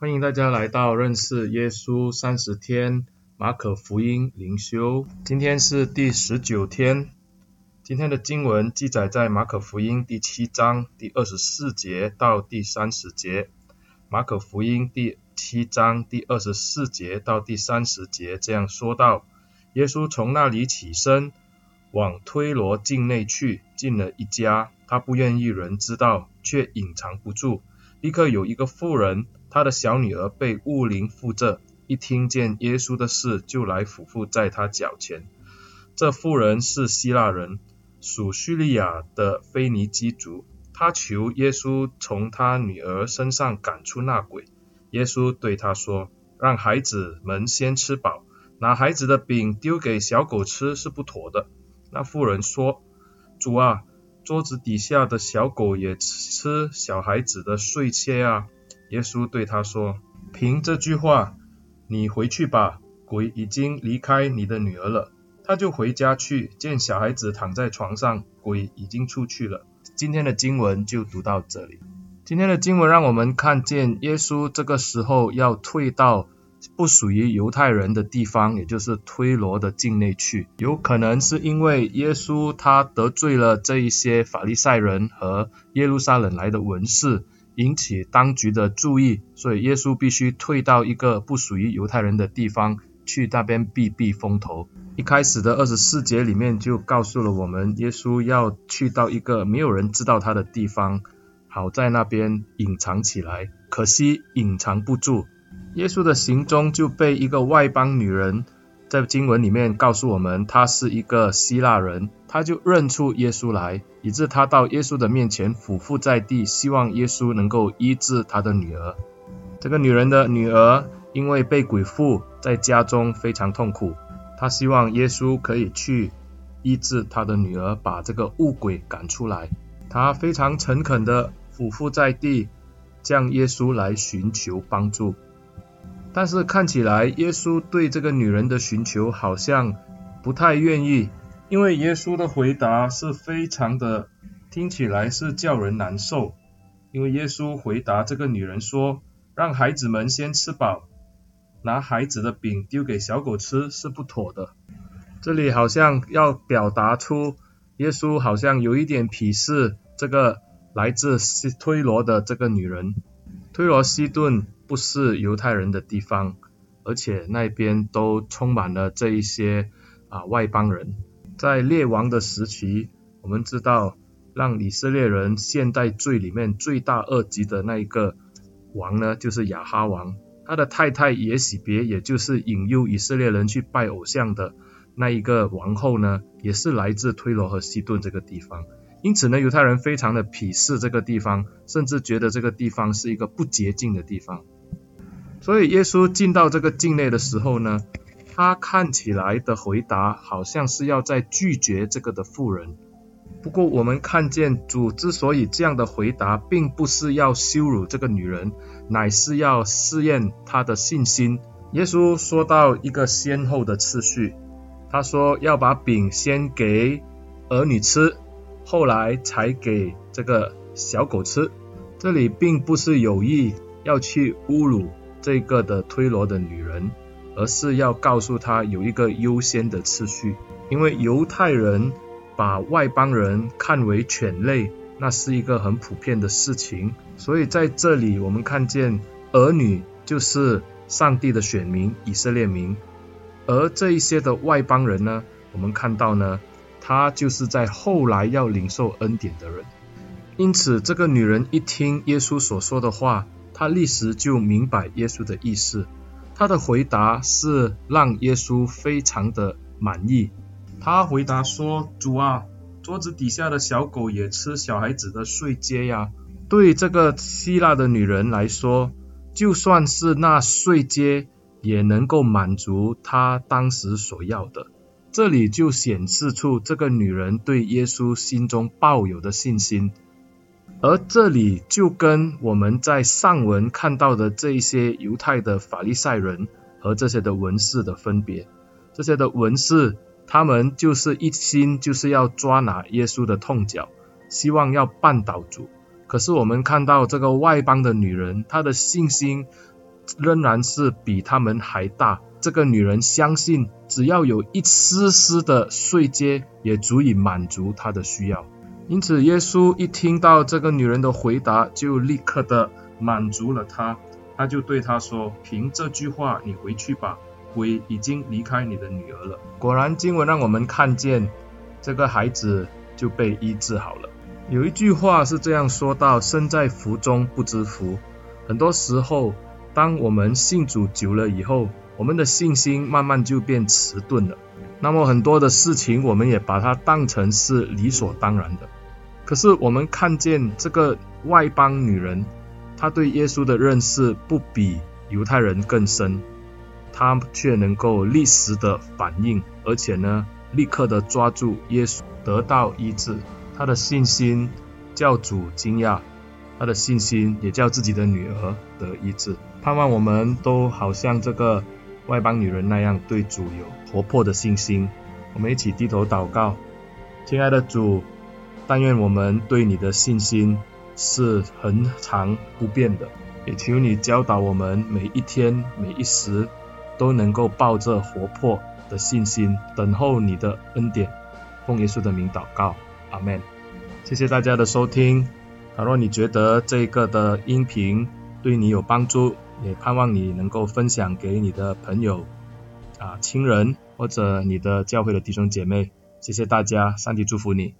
欢迎大家来到认识耶稣三十天马可福音灵修，今天是第十九天。今天的经文记载在马可福音第七章第二十四节到第三十节。马可福音第七章第二十四节到第三十节这样说道：耶稣从那里起身，往推罗境内去，进了一家，他不愿意人知道，却隐藏不住。立刻有一个妇人。他的小女儿被污灵附着，一听见耶稣的事，就来俯伏在他脚前。这妇人是希腊人，属叙利亚的腓尼基族。他求耶稣从他女儿身上赶出那鬼。耶稣对他说：“让孩子们先吃饱，拿孩子的饼丢给小狗吃是不妥的。”那妇人说：“主啊，桌子底下的小狗也吃小孩子的碎屑啊。”耶稣对他说：“凭这句话，你回去吧，鬼已经离开你的女儿了。”他就回家去，见小孩子躺在床上，鬼已经出去了。今天的经文就读到这里。今天的经文让我们看见耶稣这个时候要退到不属于犹太人的地方，也就是推罗的境内去。有可能是因为耶稣他得罪了这一些法利赛人和耶路撒冷来的文士。引起当局的注意，所以耶稣必须退到一个不属于犹太人的地方，去那边避避风头。一开始的二十四节里面就告诉了我们，耶稣要去到一个没有人知道他的地方，好在那边隐藏起来。可惜隐藏不住，耶稣的行踪就被一个外邦女人。在经文里面告诉我们，他是一个希腊人，他就认出耶稣来，以致他到耶稣的面前俯伏在地，希望耶稣能够医治他的女儿。这个女人的女儿因为被鬼附，在家中非常痛苦，她希望耶稣可以去医治她的女儿，把这个恶鬼赶出来。她非常诚恳地俯伏在地，向耶稣来寻求帮助。但是看起来，耶稣对这个女人的寻求好像不太愿意，因为耶稣的回答是非常的，听起来是叫人难受。因为耶稣回答这个女人说：“让孩子们先吃饱，拿孩子的饼丢给小狗吃是不妥的。”这里好像要表达出耶稣好像有一点鄙视这个来自西推罗的这个女人，推罗西顿。不是犹太人的地方，而且那边都充满了这一些啊外邦人。在列王的时期，我们知道让以色列人陷在罪里面罪大恶极的那一个王呢，就是亚哈王。他的太太耶洗别，也就是引诱以色列人去拜偶像的那一个王后呢，也是来自推罗和西顿这个地方。因此呢，犹太人非常的鄙视这个地方，甚至觉得这个地方是一个不洁净的地方。所以耶稣进到这个境内的时候呢，他看起来的回答好像是要在拒绝这个的妇人。不过我们看见主之所以这样的回答，并不是要羞辱这个女人，乃是要试验她的信心。耶稣说到一个先后的次序，他说要把饼先给儿女吃，后来才给这个小狗吃。这里并不是有意要去侮辱。这个的推罗的女人，而是要告诉她有一个优先的次序，因为犹太人把外邦人看为犬类，那是一个很普遍的事情。所以在这里我们看见儿女就是上帝的选民以色列民，而这一些的外邦人呢，我们看到呢，他就是在后来要领受恩典的人。因此，这个女人一听耶稣所说的话。他立时就明白耶稣的意思，他的回答是让耶稣非常的满意。他回答说：“主啊，桌子底下的小狗也吃小孩子的碎秸呀。”对这个希腊的女人来说，就算是那碎秸也能够满足她当时所要的。这里就显示出这个女人对耶稣心中抱有的信心。而这里就跟我们在上文看到的这一些犹太的法利赛人和这些的文士的分别，这些的文士他们就是一心就是要抓拿耶稣的痛脚，希望要绊倒主。可是我们看到这个外邦的女人，她的信心仍然是比他们还大。这个女人相信，只要有一丝丝的碎秸，也足以满足她的需要。因此，耶稣一听到这个女人的回答，就立刻的满足了她。他就对她说：“凭这句话，你回去吧，鬼已经离开你的女儿了。”果然，经文让我们看见这个孩子就被医治好了。有一句话是这样说到：“身在福中不知福。”很多时候，当我们信主久了以后，我们的信心慢慢就变迟钝了。那么很多的事情，我们也把它当成是理所当然的。可是我们看见这个外邦女人，她对耶稣的认识不比犹太人更深，她却能够立时的反应，而且呢，立刻的抓住耶稣，得到医治。她的信心叫主惊讶，她的信心也叫自己的女儿得医治。盼望我们都好像这个。外邦女人那样对主有活泼的信心，我们一起低头祷告，亲爱的主，但愿我们对你的信心是恒常不变的，也求你教导我们每一天每一时都能够抱着活泼的信心等候你的恩典。奉耶稣的名祷告，阿门。谢谢大家的收听。倘若你觉得这个的音频对你有帮助，也盼望你能够分享给你的朋友、啊亲人或者你的教会的弟兄姐妹。谢谢大家，上帝祝福你。